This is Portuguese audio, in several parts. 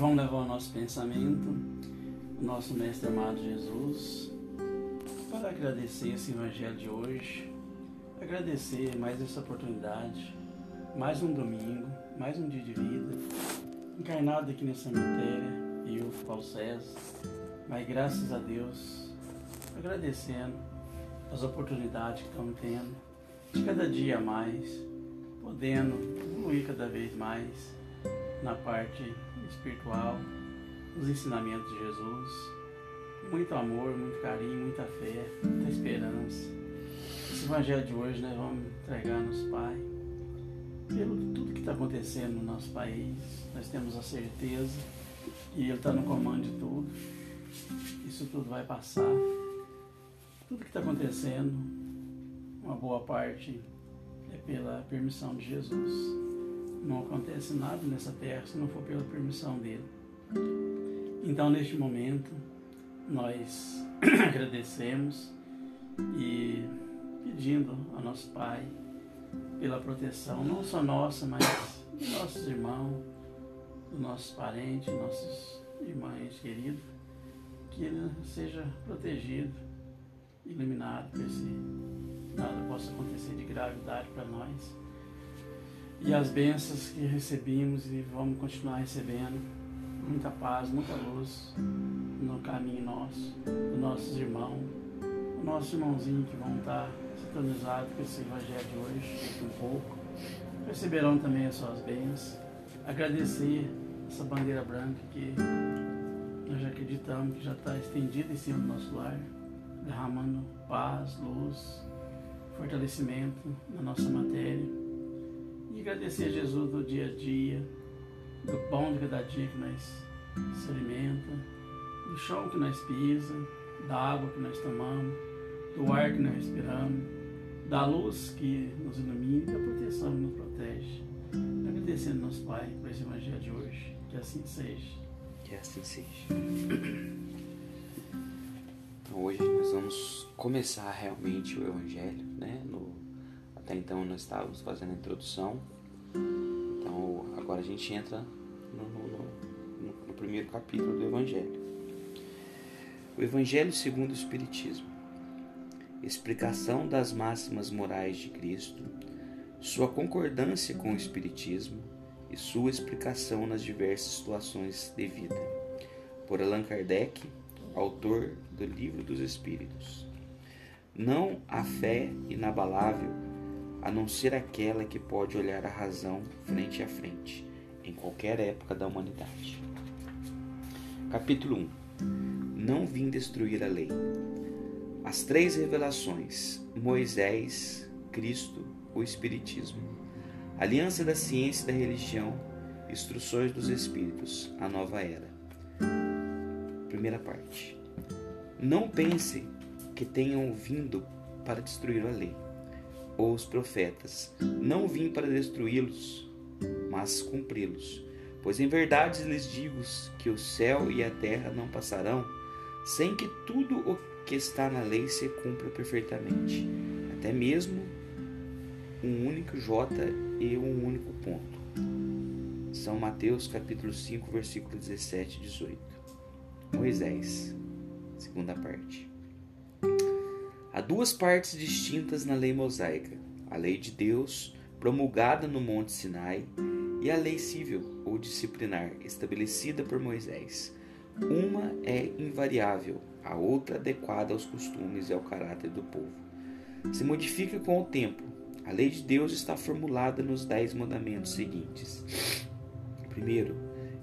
vamos levar o nosso pensamento, o nosso Mestre amado Jesus, para agradecer esse Evangelho de hoje, agradecer mais essa oportunidade, mais um domingo, mais um dia de vida, encarnado aqui nessa matéria, eu, Paulo César, mas graças a Deus, agradecendo as oportunidades que estamos tendo, de cada dia mais, podendo evoluir cada vez mais na parte espiritual, nos ensinamentos de Jesus. Muito amor, muito carinho, muita fé, muita esperança. Esse evangelho de hoje nós vamos entregar nosso Pai. Pelo tudo que está acontecendo no nosso país, nós temos a certeza que Ele está no comando de tudo. Isso tudo vai passar. Tudo que está acontecendo, uma boa parte é pela permissão de Jesus. Não acontece nada nessa terra se não for pela permissão dele. Então, neste momento, nós agradecemos e pedindo ao nosso Pai pela proteção, não só nossa, mas dos nossos irmãos, dos nossos parentes, nossos irmãos queridos, que ele seja protegido, iluminado, para que nada possa acontecer de gravidade para nós e as bênçãos que recebemos e vamos continuar recebendo. Muita paz, muita luz no caminho nosso, dos nossos irmãos, o nosso irmãozinho que vão estar sintonizados com esse evangelho de hoje, um pouco. Receberão também as suas bênçãos. Agradecer essa bandeira branca que nós acreditamos que já está estendida em cima do nosso lar, derramando paz, luz, fortalecimento na nossa matéria agradecer a Jesus do dia a dia, do pão de cada dia que nós se alimenta, do chão que nós pisa, da água que nós tomamos, do ar que nós respiramos, da luz que nos ilumina, da proteção que nos protege. Agradecendo nosso Pai por esse Evangelho de hoje. Que assim seja. Que assim seja. Então, hoje nós vamos começar realmente o Evangelho, né? No até então nós estávamos fazendo a introdução. Então agora a gente entra no, no, no, no primeiro capítulo do Evangelho. O Evangelho segundo o Espiritismo. Explicação das máximas morais de Cristo, sua concordância com o Espiritismo e sua explicação nas diversas situações de vida. Por Allan Kardec, autor do Livro dos Espíritos. Não há fé inabalável a não ser aquela que pode olhar a razão frente a frente, em qualquer época da humanidade. Capítulo 1 Não vim destruir a lei. As três revelações: Moisés, Cristo, o Espiritismo. Aliança da ciência e da religião, instruções dos Espíritos, a nova era. Primeira parte. Não pense que tenham vindo para destruir a lei ou os profetas. Não vim para destruí-los, mas cumpri-los. Pois em verdade lhes digo que o céu e a terra não passarão sem que tudo o que está na lei se cumpra perfeitamente, até mesmo um único J e um único ponto. São Mateus capítulo 5, versículo 17 e 18. Moisés, segunda parte. Duas partes distintas na lei mosaica: a lei de Deus, promulgada no Monte Sinai, e a lei civil ou disciplinar, estabelecida por Moisés. Uma é invariável, a outra adequada aos costumes e ao caráter do povo. Se modifica com o tempo. A lei de Deus está formulada nos dez mandamentos seguintes. Primeiro,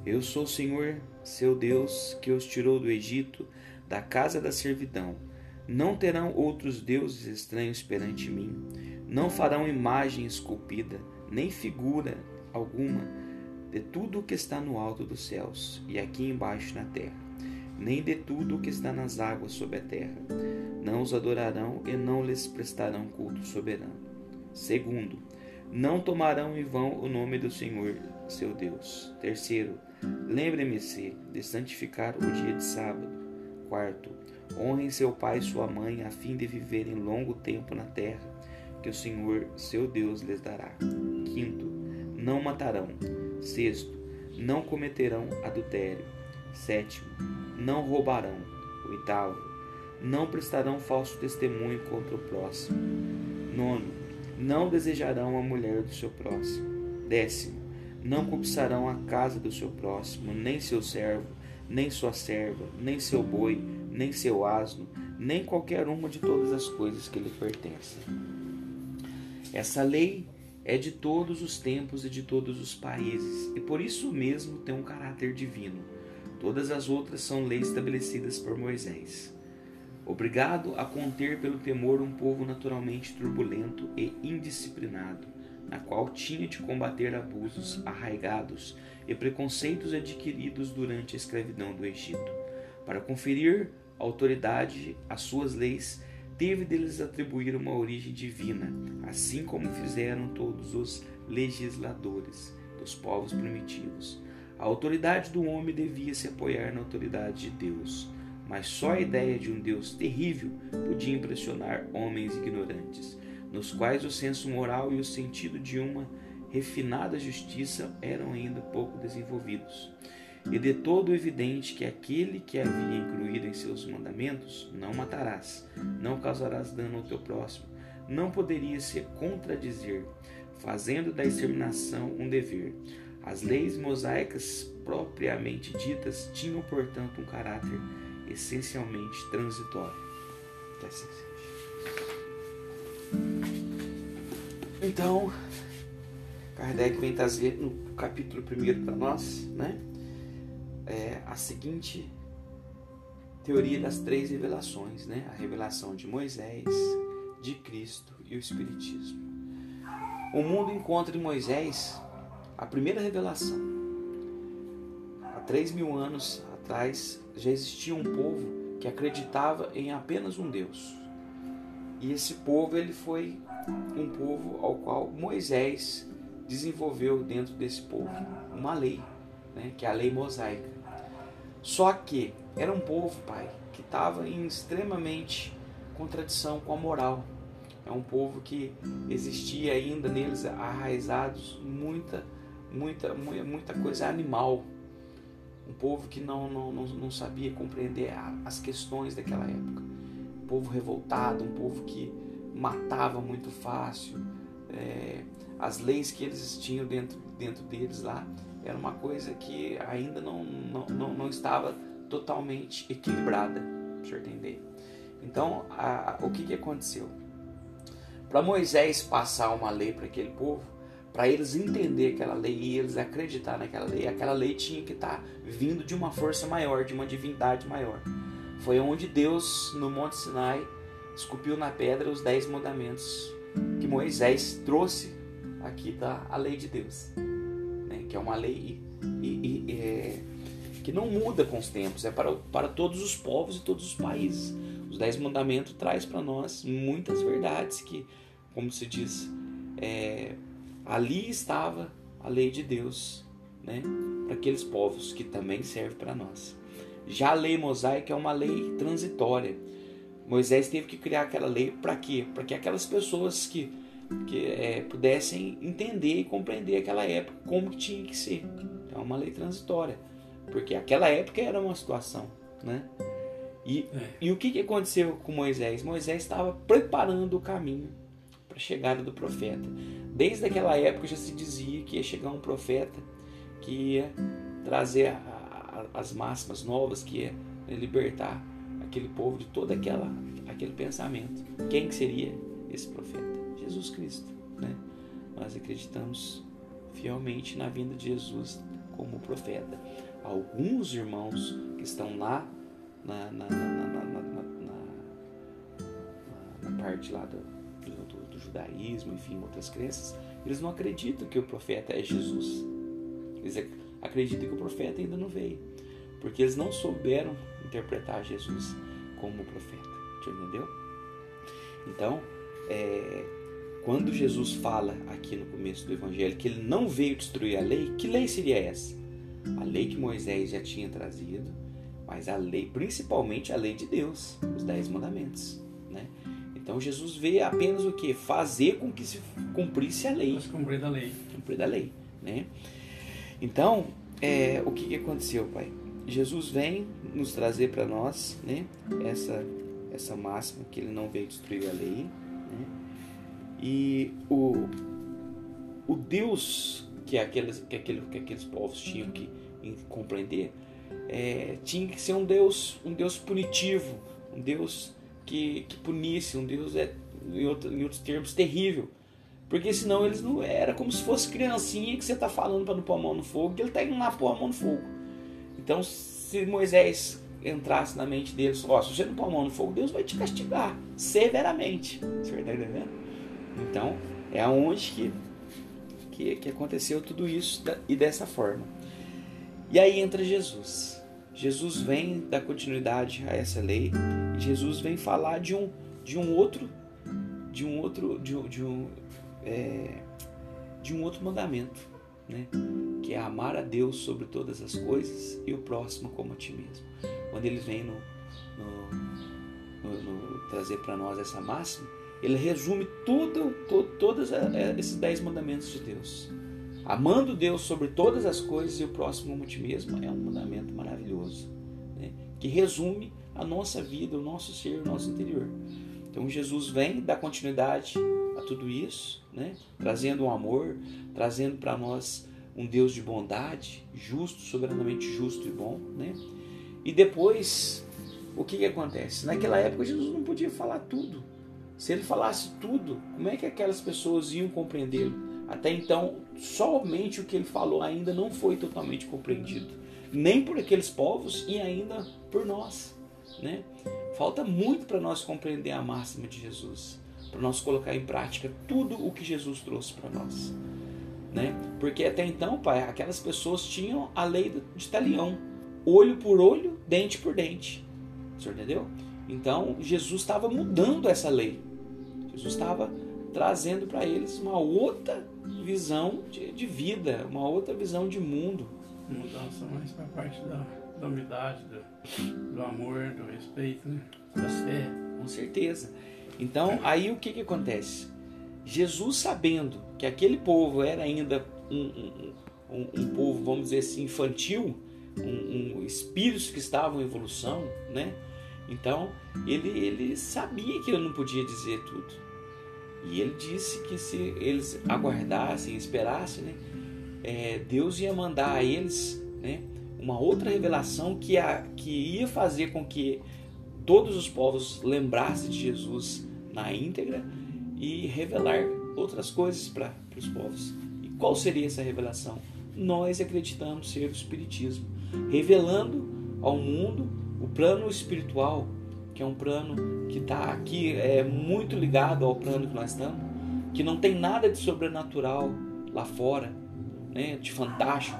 eu sou o Senhor, seu Deus, que os tirou do Egito, da casa da servidão. Não terão outros deuses estranhos perante mim, não farão imagem esculpida, nem figura alguma de tudo o que está no alto dos céus e aqui embaixo na terra, nem de tudo o que está nas águas sob a terra. Não os adorarão e não lhes prestarão culto soberano. Segundo, não tomarão em vão o nome do Senhor, seu Deus. Terceiro, lembre-me-se de santificar o dia de sábado. Quarto, Honrem seu pai e sua mãe, a fim de viverem longo tempo na terra, que o Senhor, seu Deus, lhes dará. Quinto, não matarão. Sexto, não cometerão adultério. Sétimo, não roubarão. Oitavo, não prestarão falso testemunho contra o próximo. Nono, não desejarão a mulher do seu próximo. Décimo, não cobiçarão a casa do seu próximo, nem seu servo, nem sua serva, nem seu boi, nem seu asno, nem qualquer uma de todas as coisas que lhe pertencem. Essa lei é de todos os tempos e de todos os países, e por isso mesmo tem um caráter divino. Todas as outras são leis estabelecidas por Moisés. Obrigado a conter pelo temor um povo naturalmente turbulento e indisciplinado, na qual tinha de combater abusos arraigados e preconceitos adquiridos durante a escravidão do Egito. Para conferir autoridade às suas leis, teve deles atribuir uma origem divina, assim como fizeram todos os legisladores dos povos primitivos. A autoridade do homem devia se apoiar na autoridade de Deus, mas só a ideia de um Deus terrível podia impressionar homens ignorantes, nos quais o senso moral e o sentido de uma refinada justiça eram ainda pouco desenvolvidos. E de todo evidente que aquele que havia incluído em seus mandamentos, não matarás, não causarás dano ao teu próximo, não poderia se contradizer, fazendo da exterminação um dever. As leis mosaicas propriamente ditas tinham, portanto, um caráter essencialmente transitório. Então, Kardec vem trazer no capítulo 1 para nós, né? É, a seguinte teoria das três revelações, né? A revelação de Moisés, de Cristo e o Espiritismo. O mundo encontra em Moisés a primeira revelação. Há três mil anos atrás já existia um povo que acreditava em apenas um Deus. E esse povo ele foi um povo ao qual Moisés desenvolveu dentro desse povo uma lei, né, que é a lei mosaica. Só que era um povo, pai, que estava em extremamente contradição com a moral. É um povo que existia ainda neles arraizados muita, muita, muita coisa animal. Um povo que não, não, não, não sabia compreender as questões daquela época. Um povo revoltado, um povo que matava muito fácil. É, as leis que eles tinham dentro, dentro deles lá era uma coisa que ainda não, não, não, não estava totalmente equilibrada, para senhor entender. Então, a, o que, que aconteceu? Para Moisés passar uma lei para aquele povo, para eles entender aquela lei e eles acreditar naquela lei, aquela lei tinha que estar tá vindo de uma força maior, de uma divindade maior. Foi onde Deus, no Monte Sinai, esculpiu na pedra os dez mandamentos que Moisés trouxe aqui da a lei de Deus? Que é uma lei e, e, é, que não muda com os tempos, é para, para todos os povos e todos os países. Os Dez Mandamentos traz para nós muitas verdades que, como se diz, é, ali estava a lei de Deus né? para aqueles povos que também serve para nós. Já a lei mosaica é uma lei transitória. Moisés teve que criar aquela lei para quê? Para que aquelas pessoas que que é, pudessem entender e compreender aquela época como que tinha que ser. É uma lei transitória, porque aquela época era uma situação, né? E, é. e o que, que aconteceu com Moisés? Moisés estava preparando o caminho para a chegada do profeta. Desde aquela época já se dizia que ia chegar um profeta que ia trazer a, a, as máximas novas, que ia libertar aquele povo de todo aquela, aquele pensamento. Quem que seria esse profeta? Jesus Cristo. Né? Nós acreditamos fielmente na vinda de Jesus como profeta. Alguns irmãos que estão lá na, na, na, na parte lá do, do, do, judaísmo, enfim, outras crenças, eles não acreditam que o profeta é Jesus. Eles acreditam que o profeta ainda não veio, porque eles não souberam interpretar Jesus como profeta. Entendeu? Então, é, quando Jesus fala aqui no começo do Evangelho que ele não veio destruir a lei, que lei seria essa? A lei que Moisés já tinha trazido, mas a lei, principalmente a lei de Deus, os dez mandamentos. Né? Então Jesus veio apenas o que? Fazer com que se cumprisse a lei. Cumprir da lei. Cumprir da lei. Né? Então, é, o que, que aconteceu, Pai? Jesus vem nos trazer para nós né, essa, essa máxima que ele não veio destruir a lei. Né? E o, o Deus que, aqueles, que, aquele, que aqueles povos tinham que compreender é, tinha que ser um Deus, um Deus punitivo, um Deus que, que punisse, um Deus, é, em, outro, em outros termos, terrível. Porque senão eles não. Era como se fosse criancinha que você está falando para não pôr a mão no fogo, que ele está indo lá pôr a mão no fogo. Então, se Moisés entrasse na mente deles, ó, se você não pôr a mão no fogo, Deus vai te castigar severamente. Você está entendendo? Então, é aonde que, que, que aconteceu tudo isso e dessa forma. E aí entra Jesus. Jesus vem dar continuidade a essa lei. E Jesus vem falar de um, de um outro, de um outro, de um, de um, é, de um outro mandamento, né? Que é amar a Deus sobre todas as coisas e o próximo como a ti mesmo. Quando ele vem no, no, no, no trazer para nós essa máxima, ele resume tudo, todo, todos esses dez mandamentos de Deus. Amando Deus sobre todas as coisas e o próximo como ti mesmo é um mandamento maravilhoso, né? que resume a nossa vida, o nosso ser, o nosso interior. Então Jesus vem dar continuidade a tudo isso, né? trazendo um amor, trazendo para nós um Deus de bondade, justo, soberanamente justo e bom. Né? E depois, o que, que acontece? Naquela época Jesus não podia falar tudo. Se ele falasse tudo, como é que aquelas pessoas iam compreendê-lo? Até então, somente o que ele falou ainda não foi totalmente compreendido, nem por aqueles povos e ainda por nós. Né? Falta muito para nós compreender a máxima de Jesus, para nós colocar em prática tudo o que Jesus trouxe para nós. Né? Porque até então, pai, aquelas pessoas tinham a lei de talião, olho por olho, dente por dente. O senhor entendeu? Então, Jesus estava mudando essa lei. Jesus estava trazendo para eles uma outra visão de, de, vida, uma outra visão de mundo. Mudança mais para a parte da, da humildade, do, do, amor, do respeito, né? da fé. Com certeza. Então, aí o que, que acontece? Jesus, sabendo que aquele povo era ainda um, um, um, um povo, vamos dizer assim, infantil, um, um espíritos que estavam em evolução, né? Então, ele, ele sabia que ele não podia dizer tudo. E ele disse que se eles aguardassem, esperassem, né, é, Deus ia mandar a eles né, uma outra revelação que, a, que ia fazer com que todos os povos lembrassem de Jesus na íntegra e revelar outras coisas para os povos. E qual seria essa revelação? Nós acreditamos ser o Espiritismo, revelando ao mundo o plano espiritual que é um plano que está aqui é muito ligado ao plano que nós estamos, que não tem nada de sobrenatural lá fora, né, de fantástico,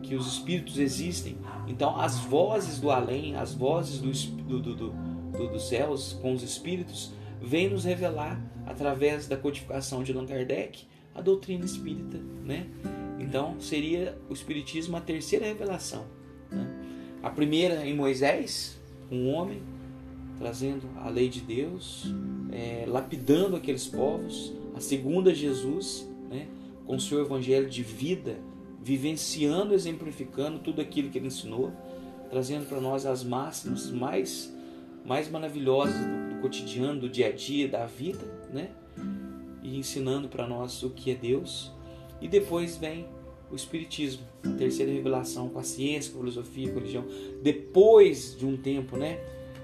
que os espíritos existem. Então, as vozes do além, as vozes do, do, do, do dos céus com os espíritos, vêm nos revelar através da codificação de Allan Kardec a doutrina espírita, né? Então, seria o espiritismo a terceira revelação. Né? A primeira em Moisés, um homem trazendo a lei de Deus, é, lapidando aqueles povos. A segunda, Jesus, né, com o seu evangelho de vida, vivenciando, exemplificando tudo aquilo que ele ensinou, trazendo para nós as máximas mais, mais maravilhosas do, do cotidiano, do dia a dia, da vida, né? E ensinando para nós o que é Deus. E depois vem o Espiritismo, a terceira revelação com a ciência, com a filosofia, com a religião. Depois de um tempo, né?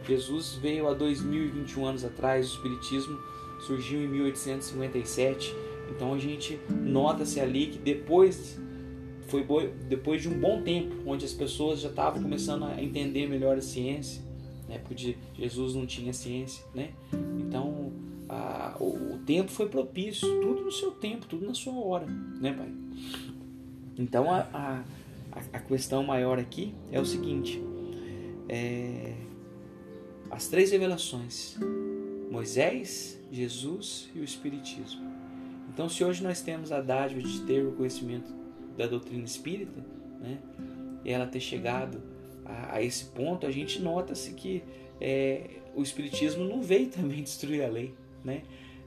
Jesus veio há 2021 anos atrás, o Espiritismo surgiu em 1857. Então a gente nota-se ali que depois foi depois de um bom tempo, onde as pessoas já estavam começando a entender melhor a ciência, né? porque Jesus não tinha ciência, né? Então a, o, o, tempo foi propício, tudo no seu tempo, tudo na sua hora, né, pai? Então a, a, a questão maior aqui é o seguinte: é, as três revelações: Moisés, Jesus e o Espiritismo. Então, se hoje nós temos a dádiva de ter o conhecimento da doutrina espírita, né, e ela ter chegado a, a esse ponto, a gente nota-se que é, o Espiritismo não veio também destruir a lei. Né?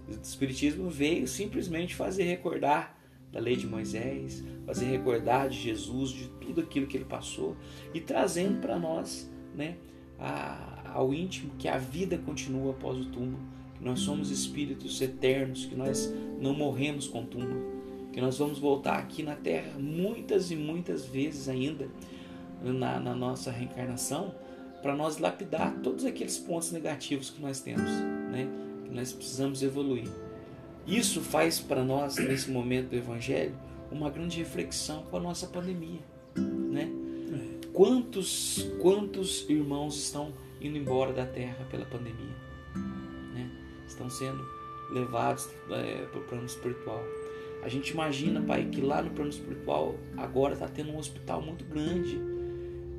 O Espiritismo veio simplesmente fazer recordar da lei de Moisés, fazer recordar de Jesus, de tudo aquilo que ele passou e trazendo para nós, né, a, ao íntimo que a vida continua após o túmulo, que nós somos espíritos eternos, que nós não morremos com o túmulo, que nós vamos voltar aqui na Terra muitas e muitas vezes ainda na, na nossa reencarnação para nós lapidar todos aqueles pontos negativos que nós temos, né? Que nós precisamos evoluir. Isso faz para nós, nesse momento do Evangelho, uma grande reflexão com a nossa pandemia. Né? Quantos, quantos irmãos estão indo embora da Terra pela pandemia? Né? Estão sendo levados é, para o plano espiritual. A gente imagina, Pai, que lá no plano espiritual agora está tendo um hospital muito grande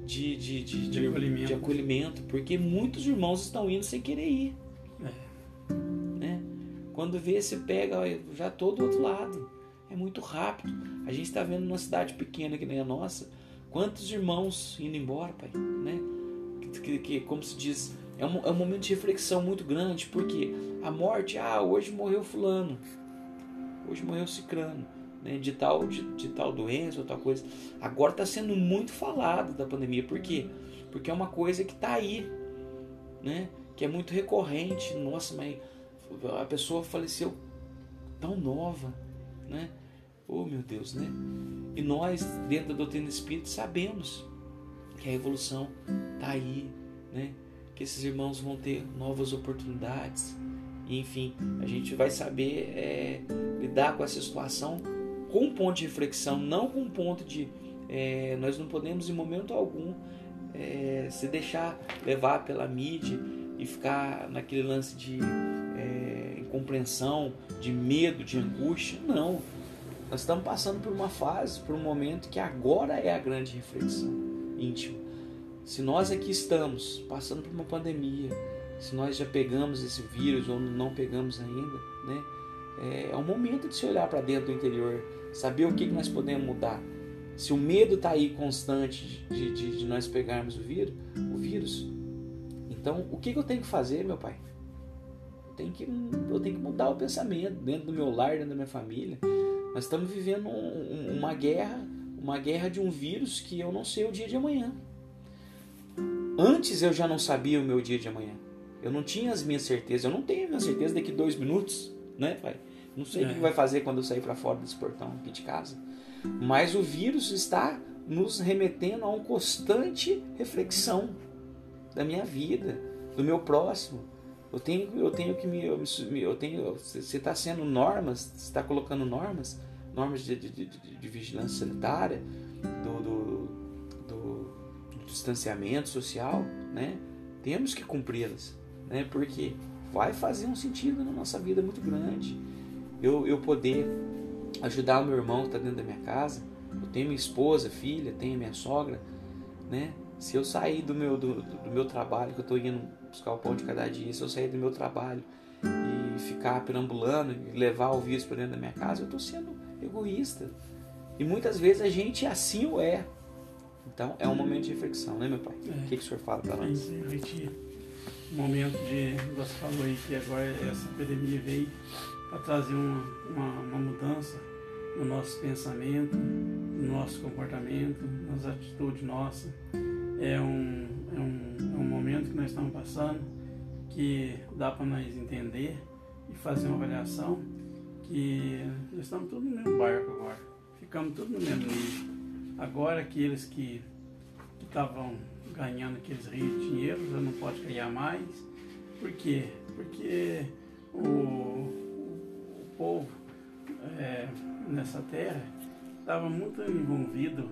de, de, de, de, acolhimento. de acolhimento, porque muitos irmãos estão indo sem querer ir. Quando vê, você pega já todo o outro lado. É muito rápido. A gente está vendo numa cidade pequena que nem a nossa, quantos irmãos indo embora, pai, né? Que, que como se diz, é um, é um momento de reflexão muito grande, porque a morte, ah, hoje morreu fulano, hoje morreu cicrano, né? De tal, de, de tal doença ou tal coisa. Agora está sendo muito falado da pandemia, por quê? Porque é uma coisa que está aí, né? Que é muito recorrente. Nossa, mas a pessoa faleceu tão nova, né? Oh meu Deus, né? E nós, dentro da doutrina espírita, sabemos que a evolução está aí, né? Que esses irmãos vão ter novas oportunidades. E, enfim, a gente vai saber é, lidar com essa situação com um ponto de reflexão, não com um ponto de. É, nós não podemos, em momento algum, é, se deixar levar pela mídia e ficar naquele lance de incompreensão, de medo, de angústia. Não. Nós estamos passando por uma fase, por um momento que agora é a grande reflexão íntima. Se nós aqui estamos passando por uma pandemia, se nós já pegamos esse vírus ou não pegamos ainda, né? É, é o momento de se olhar para dentro do interior, saber o que, que nós podemos mudar. Se o medo está aí constante de, de, de, nós pegarmos o vírus, o vírus, então o que, que eu tenho que fazer, meu pai? tenho que, eu tenho que mudar o pensamento dentro do meu lar, dentro da minha família. Nós estamos vivendo um, uma guerra, uma guerra de um vírus que eu não sei o dia de amanhã. Antes eu já não sabia o meu dia de amanhã. Eu não tinha as minhas certezas. Eu não tenho a minha certeza daqui dois minutos, né, pai? Não sei é. o que vai fazer quando eu sair para fora desse portão aqui de casa. Mas o vírus está nos remetendo a uma constante reflexão da minha vida, do meu próximo, eu tenho, eu tenho que me. Eu tenho, você está sendo normas, você está colocando normas, normas de, de, de, de vigilância sanitária, do, do, do, do, distanciamento social, né? Temos que cumpri-las, né? Porque vai fazer um sentido na nossa vida muito grande. Eu, eu poder ajudar o meu irmão que está dentro da minha casa, eu tenho minha esposa, filha, tenho minha sogra, né? Se eu sair do meu, do, do meu trabalho, que eu estou indo buscar o pão de cada dia, se eu sair do meu trabalho e ficar perambulando e levar o vírus para dentro da minha casa, eu estou sendo egoísta. E muitas vezes a gente assim o é. Então é um momento de reflexão, né, meu pai? É. O que, que o senhor fala para nós? Um momento de. Você falou aí que agora essa epidemia veio para trazer uma, uma, uma mudança no nosso pensamento, no nosso comportamento, nas atitudes nossas é um, é um, é um momento que nós estamos passando que dá para nós entender e fazer uma avaliação que nós estamos todos no mesmo barco agora, ficamos todos no mesmo nível. Agora aqueles que estavam ganhando aqueles rios de dinheiro já não pode ganhar mais. Por quê? Porque o, o povo é, nessa terra estava muito envolvido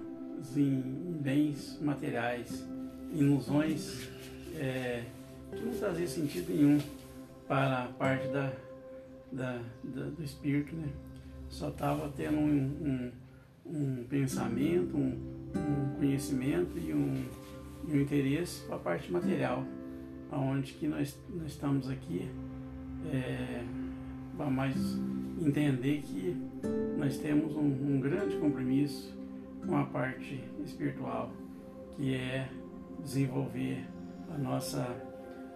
em bens materiais, ilusões é, que não trazia sentido nenhum para a parte da, da, da do espírito, né? Só estava tendo um, um, um pensamento, um, um, conhecimento e um, um interesse para a parte material, aonde que nós, nós estamos aqui é, para mais entender que nós temos um, um grande compromisso com a parte espiritual, que é desenvolver a nossa,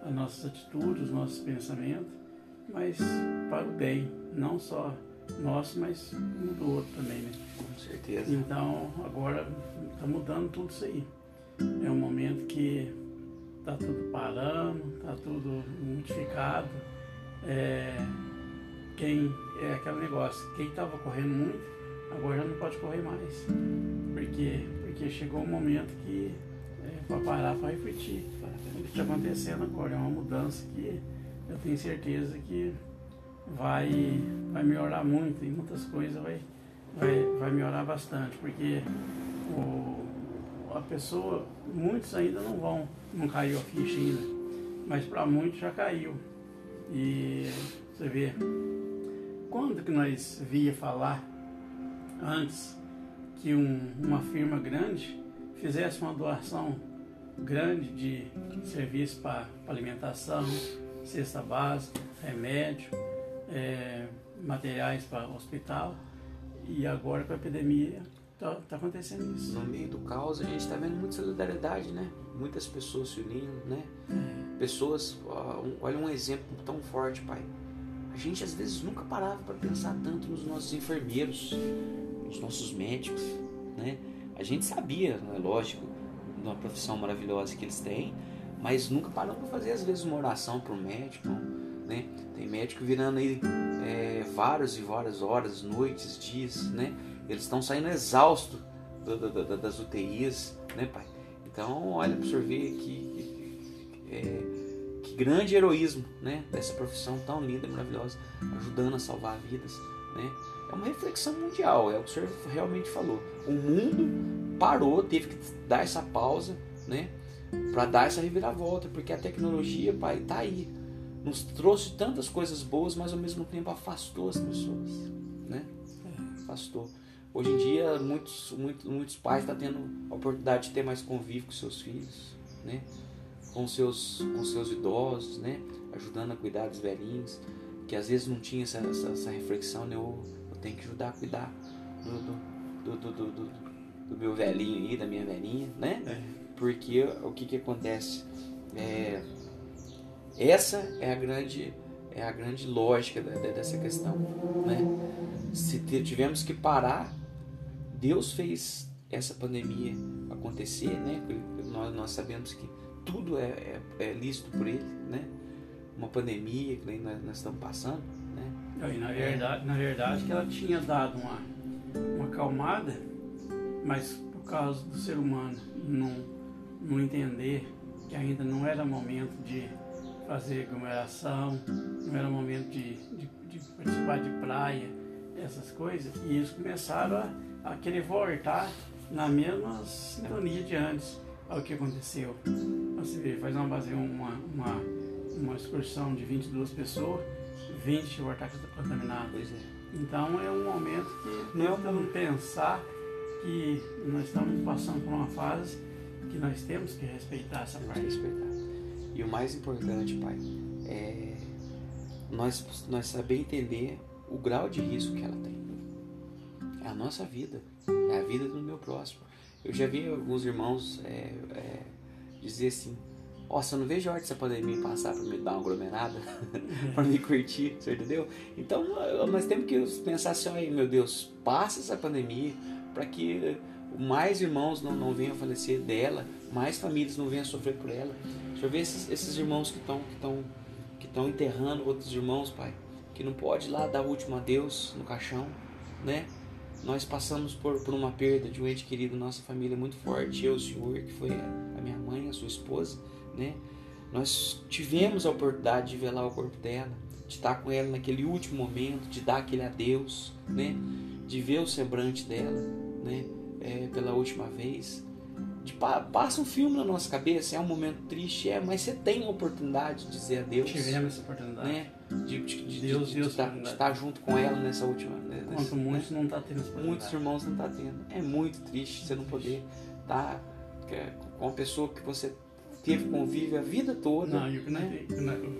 as nossas atitudes, os nossos pensamentos, mas para o bem, não só nosso, mas um do outro também, né? Com certeza. Então, agora está mudando tudo isso aí. É um momento que tá tudo parando, tá tudo modificado. É, quem é aquele negócio, quem estava correndo muito, agora já não pode correr mais. Por quê? Porque chegou um momento que é para parar para refletir. O que está acontecendo agora é uma mudança que eu tenho certeza que vai, vai melhorar muito e muitas coisas vai, vai, vai melhorar bastante, porque o, a pessoa, muitos ainda não vão, não caiu a ficha ainda, mas para muitos já caiu. E você vê, quando que nós via falar antes que um, uma firma grande fizesse uma doação grande de serviço para alimentação, cesta básica, remédio, é, materiais para hospital e agora com a epidemia está tá acontecendo isso. No meio do caos a gente está vendo muita solidariedade, né? Muitas pessoas se unindo, né? É. Pessoas, olha um exemplo tão forte, pai. A gente às vezes nunca parava para pensar tanto nos nossos enfermeiros, nos nossos médicos, né? A gente sabia, é lógico, uma profissão maravilhosa que eles têm, mas nunca paramos para fazer às vezes uma oração para o médico, né? Tem médico virando aí é, várias e várias horas, noites, dias, né? Eles estão saindo exaustos das UTIs, né, pai? Então, olha para o senhor ver que, é, que grande heroísmo, né? Dessa profissão tão linda, maravilhosa, ajudando a salvar vidas, né? É uma reflexão mundial, é o que o senhor realmente falou. O mundo parou, teve que dar essa pausa, né? Para dar essa reviravolta, porque a tecnologia, pai, tá aí nos trouxe tantas coisas boas, mas ao mesmo tempo afastou as pessoas, né? Afastou. Hoje em dia, muitos, muitos, muitos pais estão tá tendo a oportunidade de ter mais convívio com seus filhos, né? Com seus, com seus idosos, né? Ajudando a cuidar dos velhinhos, que às vezes não tinha essa, essa, essa reflexão, né? Eu, eu, tenho que ajudar a cuidar do, do, do, do, do, do meu velhinho aí, da minha velhinha, né? É. Porque o que que acontece? É, essa é a grande é a grande lógica dessa questão, né? Se tivemos que parar, Deus fez essa pandemia acontecer, né? Nós, nós sabemos que tudo é, é, é lícito por Ele, né? Uma pandemia que nós, nós estamos passando, né? Na verdade, na verdade que ela tinha dado uma, uma acalmada, mas por causa do ser humano não, não entender que ainda não era momento de fazer aglomeração, não era momento de, de, de, participar de praia, essas coisas, e eles começaram a, a querer voltar na mesma sintonia de antes ao que aconteceu. Você vê, faz uma, uma, uma, uma excursão de 22 pessoas, 20 voltar contaminados. É. Então é um momento que não é pensar que nós estamos passando por uma fase que nós temos que respeitar essa parte. Respeitar. E o mais importante, Pai, é nós, nós saber entender o grau de risco que ela tem. É a nossa vida, é a vida do meu próximo. Eu já vi alguns irmãos é, é, dizer assim: Nossa, eu não vejo a hora dessa pandemia passar para me dar uma aglomerada, para me curtir, você entendeu? Então nós temos que pensar assim: meu Deus, passa essa pandemia para que mais irmãos não, não venham a falecer dela, mais famílias não venham a sofrer por ela. Deixa eu ver esses, esses irmãos que estão que que enterrando outros irmãos, pai, que não pode ir lá dar o último adeus no caixão, né? Nós passamos por, por uma perda de um ente querido nossa família muito forte, eu, o senhor, que foi a, a minha mãe, a sua esposa, né? Nós tivemos a oportunidade de velar o corpo dela, de estar com ela naquele último momento, de dar aquele adeus, né? De ver o semblante dela, né? É, pela última vez de, passa um filme na nossa cabeça, é um momento triste, é, mas você tem a oportunidade de dizer adeus. Tivemos essa oportunidade. Né? De, de, de, Deus, de, Deus de, estar junto com ela nessa última. Né, nessa, muitos né? não tá tendo essa Muitos irmãos não tá tendo. É muito triste você não poder estar tá, com a pessoa que você teve convívio a vida toda. Não, e o que, né?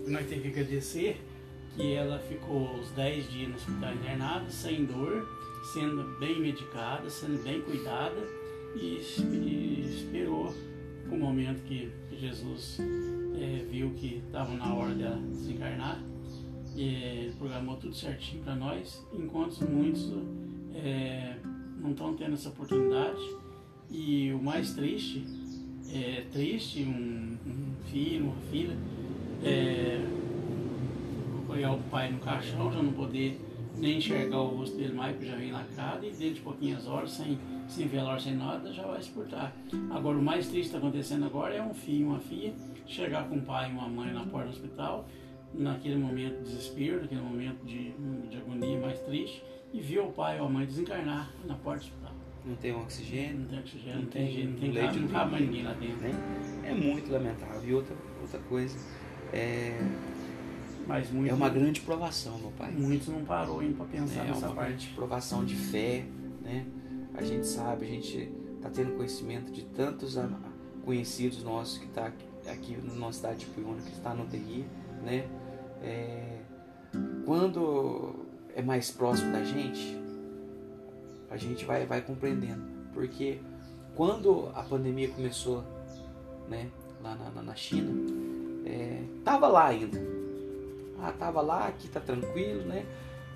nós, temos que agradecer que ela ficou os 10 dias no hospital internado, sem dor, sendo bem medicada, sendo bem cuidada e, e esperou o momento que Jesus é, viu que estava na hora de desencarnar ele programou tudo certinho para nós, enquanto muitos é, não estão tendo essa oportunidade. E o mais triste, é triste um, um filho, uma filha, é, olhar o pai no caixão, já não poder nem enxergar o rosto dele mais, porque já vem lacrado, e dentro de pouquinhas horas, sem, sem velório, sem nada, já vai exportar. Agora, o mais triste que está acontecendo agora é um filho, uma filha, chegar com um pai e uma mãe na porta do hospital, naquele momento de desespero, naquele momento de, de agonia mais triste, e ver o pai ou a mãe desencarnar na porta do hospital. Não tem oxigênio. Não tem oxigênio, não, tem, não tem leite, não cabe mais ninguém lá dentro. Né? É muito lamentável. E outra, outra coisa, é, Mas muito, é uma grande provação, meu pai. Muitos não parou ainda para pensar é nessa uma parte. grande provação de fé, né? A gente sabe, a gente está tendo conhecimento de tantos conhecidos nossos que tá aqui na nossa cidade de Piona, que está no TI, né? É, quando é mais próximo da gente, a gente vai, vai compreendendo. Porque quando a pandemia começou, né, lá na, na China, é, tava lá ainda. Ah, tava lá, aqui tá tranquilo, né?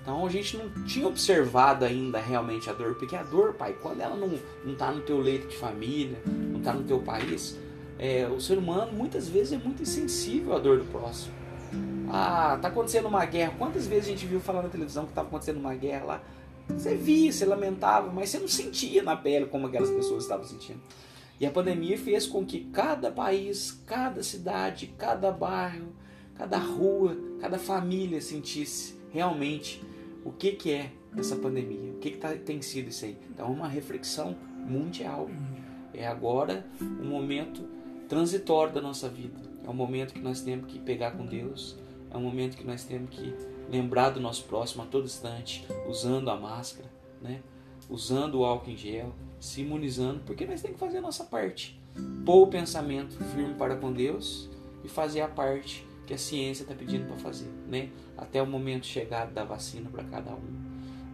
Então a gente não tinha observado ainda realmente a dor, porque a dor, pai, quando ela não, não tá no teu leito de família, não tá no teu país, é, o ser humano muitas vezes é muito insensível à dor do próximo. Ah, tá acontecendo uma guerra. Quantas vezes a gente viu falar na televisão que estava acontecendo uma guerra lá? Você via, você lamentava, mas você não sentia na pele como aquelas pessoas estavam sentindo. E a pandemia fez com que cada país, cada cidade, cada bairro, cada rua, cada família sentisse realmente o que, que é essa pandemia, o que, que tá, tem sido isso aí. Então, é uma reflexão mundial. É agora um momento transitório da nossa vida. É um momento que nós temos que pegar com Deus, é um momento que nós temos que lembrar do nosso próximo a todo instante, usando a máscara, né? usando o álcool em gel, se imunizando, porque nós temos que fazer a nossa parte. Pôr o pensamento firme para com Deus e fazer a parte que a ciência está pedindo para fazer, né? Até o momento chegado da vacina para cada um.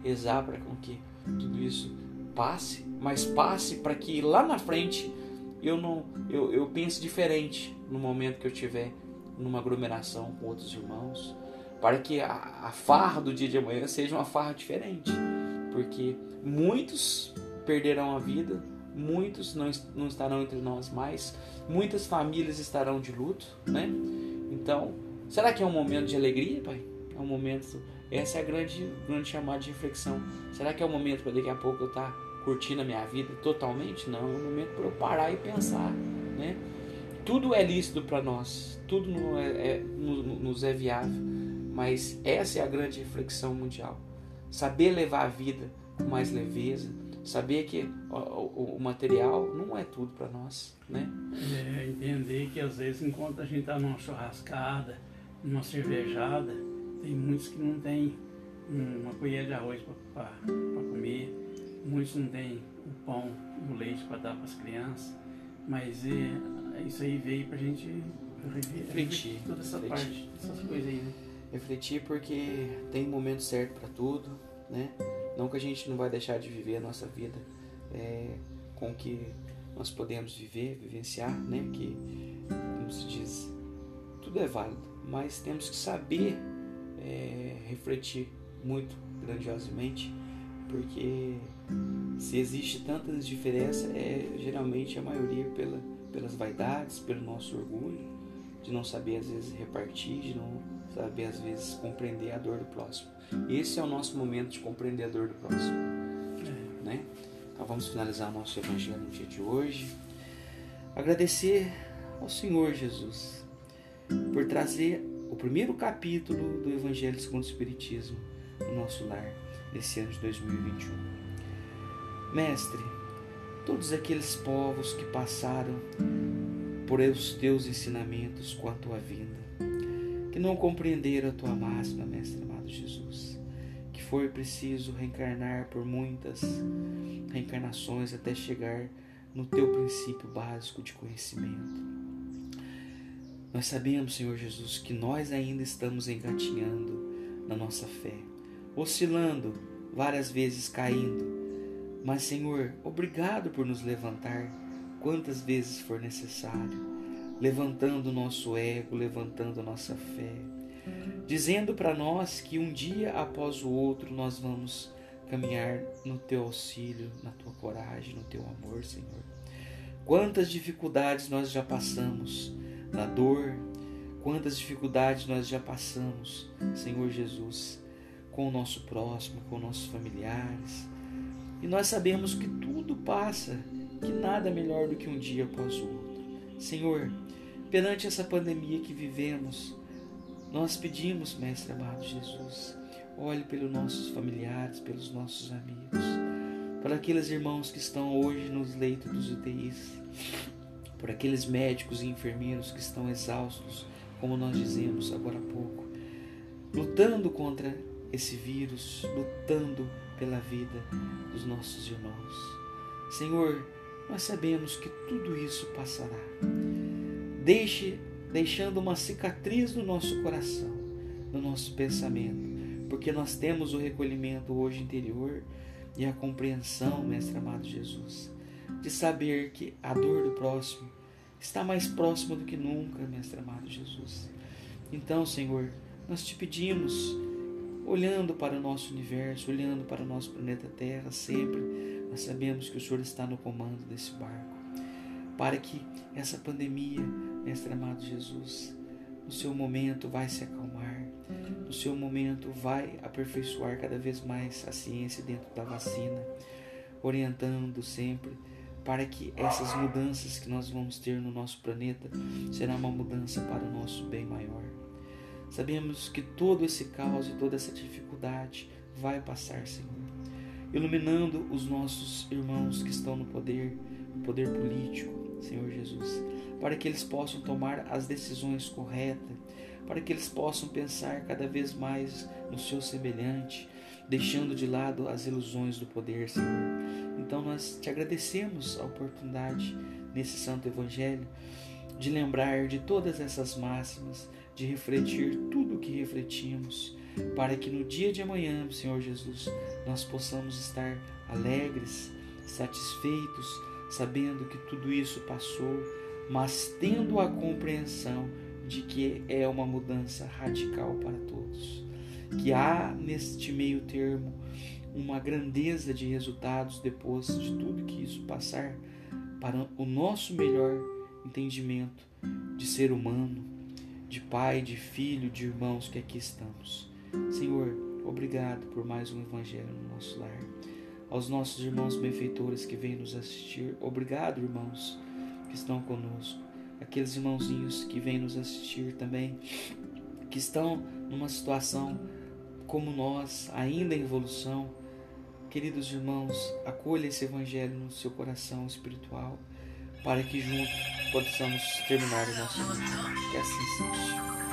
Rezar para que tudo isso passe, mas passe para que lá na frente eu não eu, eu pense diferente no momento que eu tiver numa aglomeração com outros irmãos, para que a, a farra do dia de amanhã seja uma farra diferente, porque muitos perderão a vida, muitos não, não estarão entre nós mais, muitas famílias estarão de luto, né? Então, será que é um momento de alegria, pai? É um momento. Essa é a grande, grande chamada de reflexão. Será que é um momento para daqui a pouco eu estar tá curtindo a minha vida totalmente? Não, é um momento para eu parar e pensar, né? Tudo é lícito para nós, tudo é, é, nos é viável, mas essa é a grande reflexão mundial. Saber levar a vida com mais leveza, saber que o, o, o material não é tudo para nós, né? É, entender que às vezes enquanto a gente está numa churrascada, numa cervejada, tem muitos que não tem uma colher de arroz para comer, muitos não têm o pão e o leite para dar para as crianças, mas é, isso aí veio pra gente refletir toda essa refletir. parte, essas coisas aí, né? Refletir porque tem momento certo para tudo, né? Não que a gente não vai deixar de viver a nossa vida é, com que nós podemos viver, vivenciar, né? Que, como se diz, tudo é válido, mas temos que saber é, refletir muito grandiosamente, porque se existe tantas diferenças, é geralmente a maioria pela pelas vaidades, pelo nosso orgulho, de não saber às vezes repartir, de não saber às vezes compreender a dor do próximo. Esse é o nosso momento de compreender a dor do próximo. É. Né? Então vamos finalizar nosso evangelho no dia de hoje. Agradecer ao Senhor Jesus por trazer o primeiro capítulo do Evangelho segundo o Espiritismo no nosso lar nesse ano de 2021. Mestre, todos aqueles povos que passaram por os teus ensinamentos com a tua vinda, que não compreenderam a tua máxima, Mestre amado Jesus, que foi preciso reencarnar por muitas reencarnações até chegar no teu princípio básico de conhecimento. Nós sabemos, Senhor Jesus, que nós ainda estamos engatinhando na nossa fé, oscilando, várias vezes caindo, mas, Senhor, obrigado por nos levantar quantas vezes for necessário, levantando nosso ego, levantando nossa fé. dizendo para nós que um dia após o outro nós vamos caminhar no teu auxílio, na tua coragem, no teu amor, Senhor. Quantas dificuldades nós já passamos na dor, quantas dificuldades nós já passamos, Senhor Jesus, com o nosso próximo, com nossos familiares. E nós sabemos que tudo passa, que nada é melhor do que um dia após o outro. Senhor, perante essa pandemia que vivemos, nós pedimos, Mestre amado Jesus, olhe pelos nossos familiares, pelos nossos amigos, para aqueles irmãos que estão hoje nos leitos dos UTIs, por aqueles médicos e enfermeiros que estão exaustos, como nós dizemos agora há pouco, lutando contra esse vírus, lutando pela vida dos nossos irmãos. Senhor, nós sabemos que tudo isso passará. Deixe, deixando uma cicatriz no nosso coração, no nosso pensamento, porque nós temos o recolhimento hoje interior e a compreensão, Mestre amado Jesus, de saber que a dor do próximo está mais próxima do que nunca, Mestre amado Jesus. Então, Senhor, nós te pedimos, olhando para o nosso universo, olhando para o nosso planeta Terra, sempre, nós sabemos que o Senhor está no comando desse barco, para que essa pandemia, Mestre amado Jesus, no seu momento vai se acalmar, no seu momento vai aperfeiçoar cada vez mais a ciência dentro da vacina, orientando sempre para que essas mudanças que nós vamos ter no nosso planeta será uma mudança para o nosso bem maior. Sabemos que todo esse caos e toda essa dificuldade vai passar, Senhor, iluminando os nossos irmãos que estão no poder, no poder político, Senhor Jesus, para que eles possam tomar as decisões corretas, para que eles possam pensar cada vez mais no seu semelhante, deixando de lado as ilusões do poder, Senhor. Então nós te agradecemos a oportunidade nesse Santo Evangelho de lembrar de todas essas máximas, de refletir tudo o que refletimos, para que no dia de amanhã, Senhor Jesus, nós possamos estar alegres, satisfeitos, sabendo que tudo isso passou, mas tendo a compreensão de que é uma mudança radical para todos. Que há neste meio termo uma grandeza de resultados depois de tudo que isso passar para o nosso melhor entendimento de ser humano, de pai, de filho, de irmãos que aqui estamos. Senhor, obrigado por mais um evangelho no nosso lar. Aos nossos irmãos benfeitores que vêm nos assistir, obrigado, irmãos que estão conosco. Aqueles irmãozinhos que vêm nos assistir também, que estão numa situação como nós, ainda em evolução, Queridos irmãos, acolha esse evangelho no seu coração espiritual, para que juntos possamos terminar o nosso dia. Que assim seja.